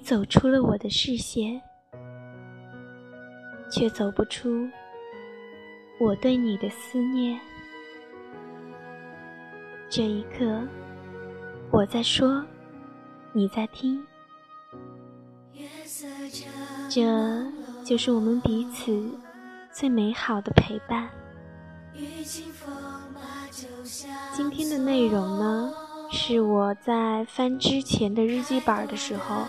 走出了我的视线，却走不出我对你的思念。这一刻，我在说，你在听，这就是我们彼此最美好的陪伴。今天的内容呢？是我在翻之前的日记本的时候，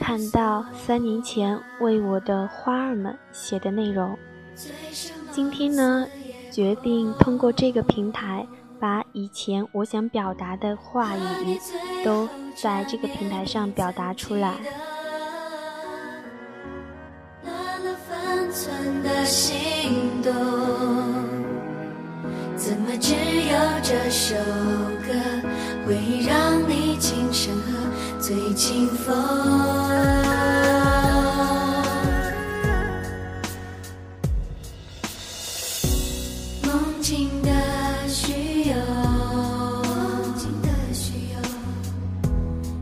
看到三年前为我的花儿们写的内容。今天呢，决定通过这个平台，把以前我想表达的话语，都在这个平台上表达出来。怎么只有这首歌？会让你轻声和最清风，梦境的需要，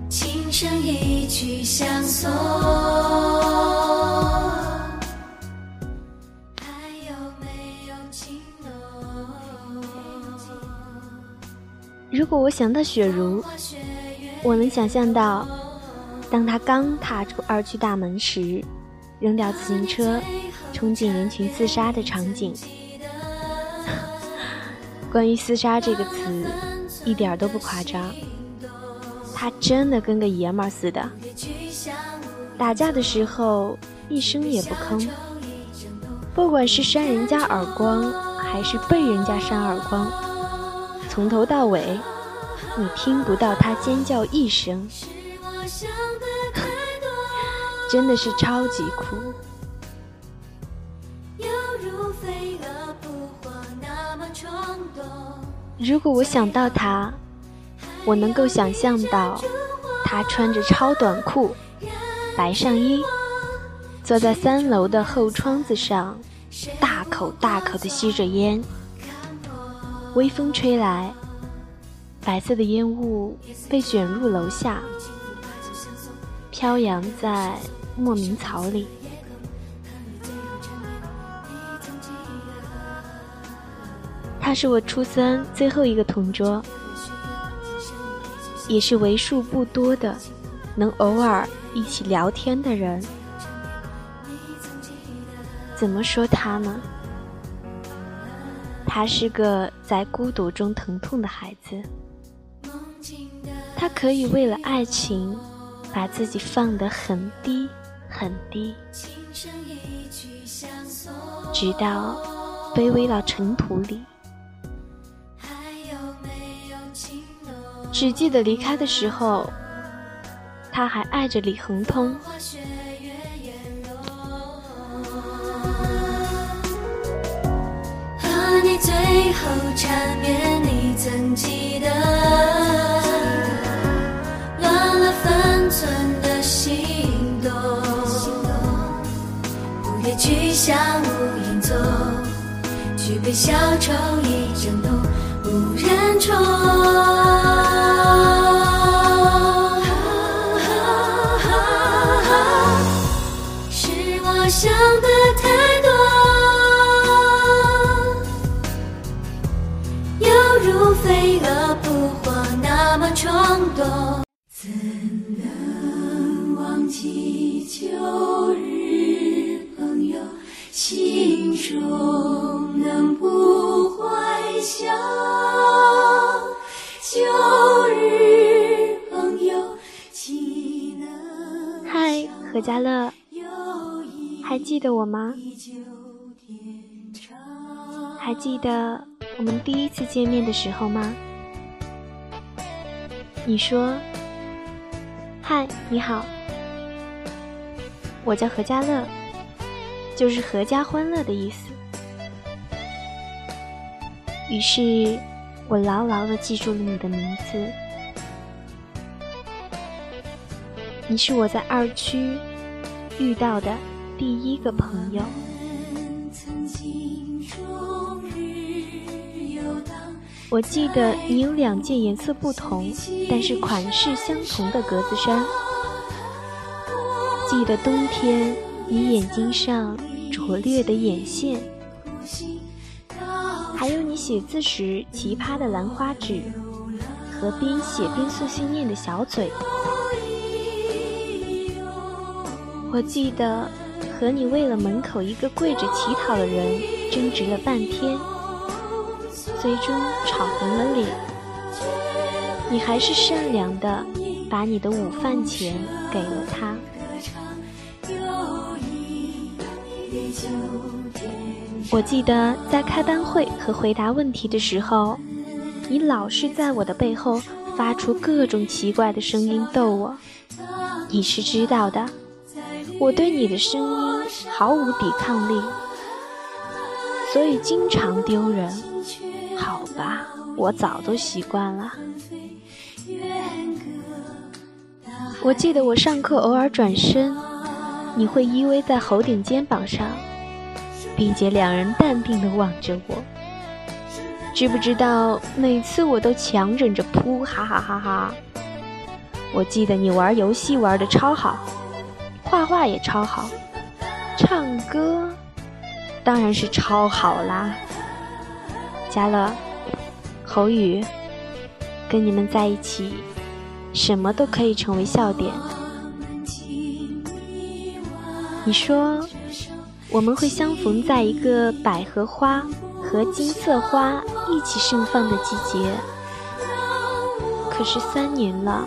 轻声一曲相送。如果我想到雪茹，我能想象到，当她刚踏出二区大门时，扔掉自行车，冲进人群厮杀的场景。关于“厮杀”这个词，一点都不夸张，他真的跟个爷们儿似的，打架的时候一声也不吭，不管是扇人家耳光，还是被人家扇耳光。从头到尾，你听不到他尖叫一声，真的是超级酷。如果我想到他，我能够想象到他穿着超短裤、白上衣，坐在三楼的后窗子上，大口大口的吸着烟。微风吹来，白色的烟雾被卷入楼下，飘扬在莫名草里。他是我初三最后一个同桌，也是为数不多的能偶尔一起聊天的人。怎么说他呢？他是个在孤独中疼痛的孩子，他可以为了爱情把自己放得很低很低，直到卑微到尘土里。只记得离开的时候，他还爱着李恒通。最后缠绵，你曾记得？小丑一阵痛，无人宠。是我想的太多。犹如飞蛾扑火那么冲动，家乐，还记得我吗？还记得？我们第一次见面的时候吗？你说：“嗨，你好，我叫何家乐，就是阖家欢乐的意思。”于是，我牢牢的记住了你的名字。你是我在二区遇到的第一个朋友。我记得你有两件颜色不同，但是款式相同的格子衫。记得冬天你眼睛上拙劣的眼线，还有你写字时奇葩的兰花指和边写边碎碎念的小嘴。我记得和你为了门口一个跪着乞讨的人争执了半天，最终吵红了脸。你还是善良的，把你的午饭钱给了他。我记得在开班会和回答问题的时候，你老是在我的背后发出各种奇怪的声音逗我。你是知道的。我对你的声音毫无抵抗力，所以经常丢人。好吧，我早都习惯了。我记得我上课偶尔转身，你会依偎在侯顶肩膀上，并且两人淡定地望着我。知不知道每次我都强忍着噗哈哈哈哈。我记得你玩游戏玩的超好。画画也超好，唱歌当然是超好啦。嘉乐、侯宇，跟你们在一起，什么都可以成为笑点。你说我们会相逢在一个百合花和金色花一起盛放的季节，可是三年了。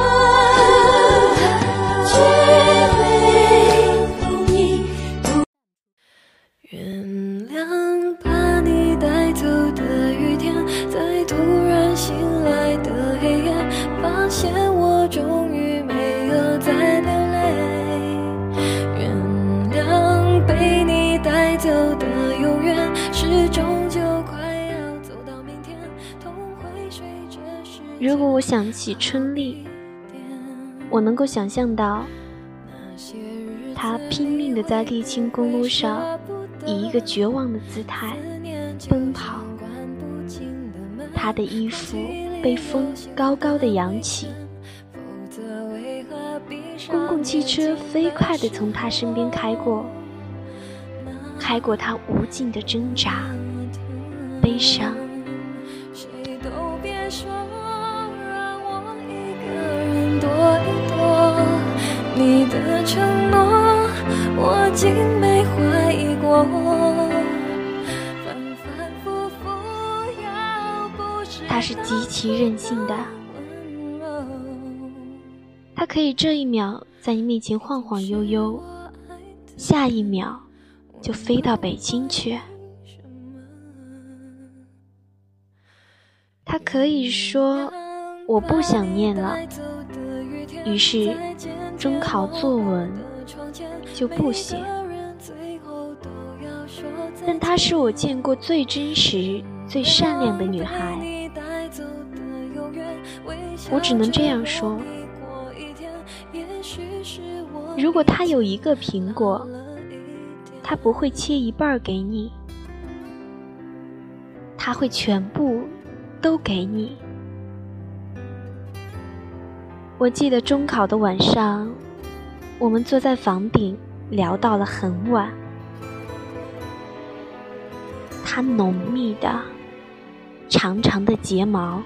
如果我想起春丽，我能够想象到，她拼命的在沥青公路上，以一个绝望的姿态奔跑。她的衣服被风高高的扬起，公共汽车飞快地从她身边开过，开过她无尽的挣扎、悲伤。你的承诺，我竟没怀疑过。他是极其任性的，他可以这一秒在你面前晃晃悠悠，下一秒就飞到北京去。他可以说我不想念了。于是，中考作文就不写。但她是我见过最真实、最善良的女孩。我只能这样说。如果她有一个苹果，他不会切一半给你，他会全部都给你。我记得中考的晚上，我们坐在房顶聊到了很晚。他浓密的、长长的睫毛，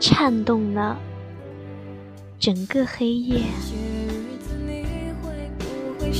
颤动了整个黑夜。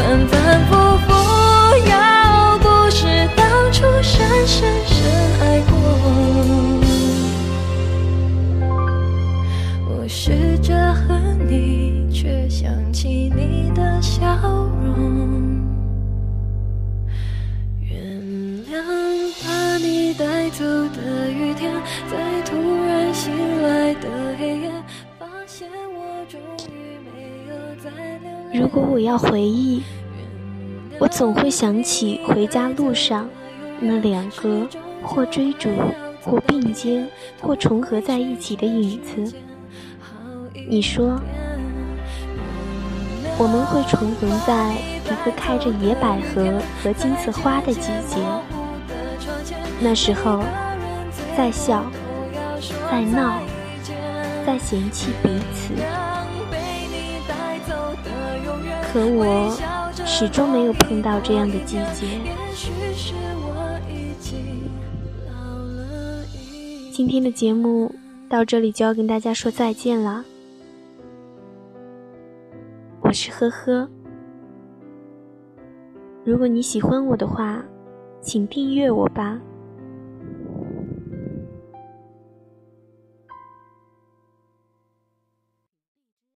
纷繁如果我要回忆，我总会想起回家路上那两个或追逐、或并肩、或重合在一起的影子。你说，我们会重逢在一个开着野百合和金色花的季节。那时候，在笑，在闹，在嫌弃彼此。可我始终没有碰到这样的季节。今天的节目到这里就要跟大家说再见了。我是呵呵。如果你喜欢我的话，请订阅我吧。